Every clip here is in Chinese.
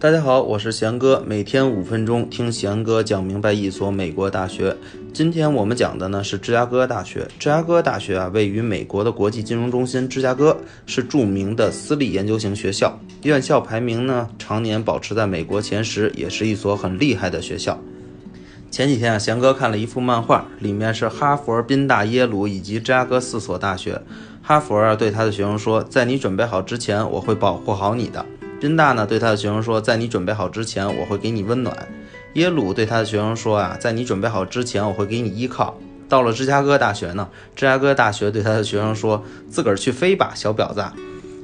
大家好，我是贤哥，每天五分钟听贤哥讲明白一所美国大学。今天我们讲的呢是芝加哥大学。芝加哥大学啊，位于美国的国际金融中心芝加哥，是著名的私立研究型学校，院校排名呢常年保持在美国前十，也是一所很厉害的学校。前几天啊，贤哥看了一幅漫画，里面是哈佛、宾大、耶鲁以及芝加哥四所大学。哈佛啊对他的学生说，在你准备好之前，我会保护好你的。宾大呢对他的学生说，在你准备好之前，我会给你温暖。耶鲁对他的学生说啊，在你准备好之前，我会给你依靠。到了芝加哥大学呢，芝加哥大学对他的学生说，自个儿去飞吧，小婊子。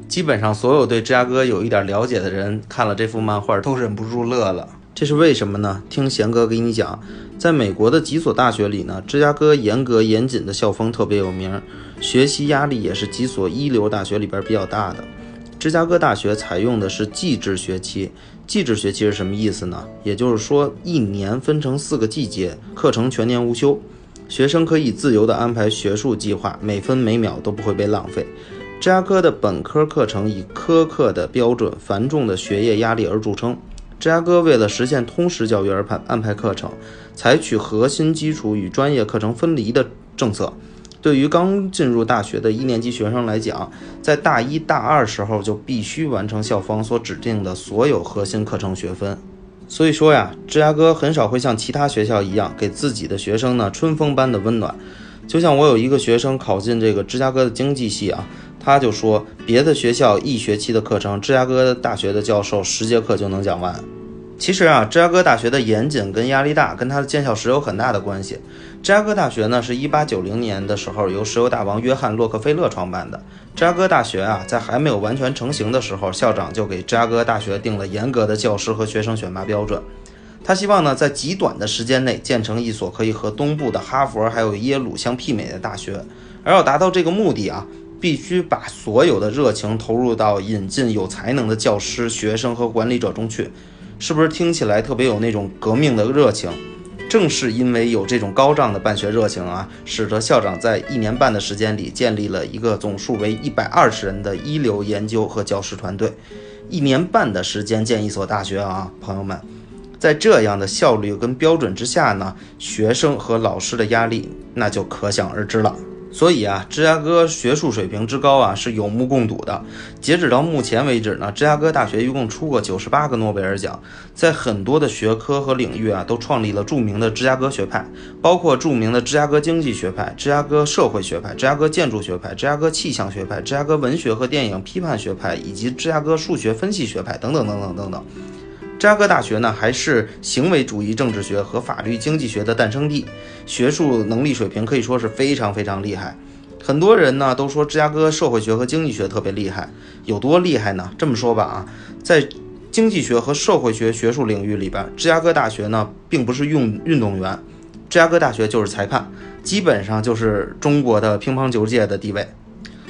基本上所有对芝加哥有一点了解的人，看了这幅漫画都忍不住乐了。这是为什么呢？听贤哥给你讲，在美国的几所大学里呢，芝加哥严格严谨的校风特别有名，学习压力也是几所一流大学里边比较大的。芝加哥大学采用的是季制学期，季制学期是什么意思呢？也就是说，一年分成四个季节，课程全年无休，学生可以自由地安排学术计划，每分每秒都不会被浪费。芝加哥的本科课程以苛刻的标准、繁重的学业压力而著称。芝加哥为了实现通识教育而排安排课程，采取核心基础与专业课程分离的政策。对于刚进入大学的一年级学生来讲，在大一大二时候就必须完成校方所指定的所有核心课程学分。所以说呀，芝加哥很少会像其他学校一样给自己的学生呢春风般的温暖。就像我有一个学生考进这个芝加哥的经济系啊，他就说别的学校一学期的课程，芝加哥大学的教授十节课就能讲完。其实啊，芝加哥大学的严谨跟压力大，跟它的建校史有很大的关系。芝加哥大学呢，是一八九零年的时候由石油大王约翰洛克菲勒创办的。芝加哥大学啊，在还没有完全成型的时候，校长就给芝加哥大学定了严格的教师和学生选拔标准。他希望呢，在极短的时间内建成一所可以和东部的哈佛还有耶鲁相媲美的大学。而要达到这个目的啊，必须把所有的热情投入到引进有才能的教师、学生和管理者中去。是不是听起来特别有那种革命的热情？正是因为有这种高涨的办学热情啊，使得校长在一年半的时间里建立了一个总数为一百二十人的一流研究和教师团队。一年半的时间建一所大学啊，朋友们，在这样的效率跟标准之下呢，学生和老师的压力那就可想而知了。所以啊，芝加哥学术水平之高啊是有目共睹的。截止到目前为止呢，芝加哥大学一共出过九十八个诺贝尔奖，在很多的学科和领域啊都创立了著名的芝加哥学派，包括著名的芝加哥经济学派、芝加哥社会学派、芝加哥建筑学派、芝加哥气象学派、芝加哥文学和电影批判学派以及芝加哥数学分析学派等等等等等等。芝加哥大学呢，还是行为主义政治学和法律经济学的诞生地，学术能力水平可以说是非常非常厉害。很多人呢都说芝加哥社会学和经济学特别厉害，有多厉害呢？这么说吧啊，在经济学和社会学学术领域里边，芝加哥大学呢并不是运运动员，芝加哥大学就是裁判，基本上就是中国的乒乓球界的地位。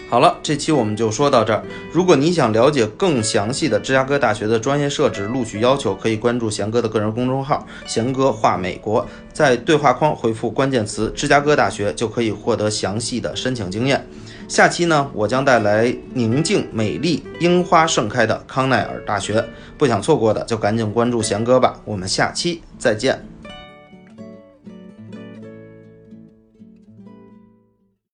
好了，这期我们就说到这儿。如果你想了解更详细的芝加哥大学的专业设置、录取要求，可以关注贤哥的个人公众号“贤哥话美国”，在对话框回复关键词“芝加哥大学”就可以获得详细的申请经验。下期呢，我将带来宁静、美丽、樱花盛开的康奈尔大学，不想错过的就赶紧关注贤哥吧。我们下期再见。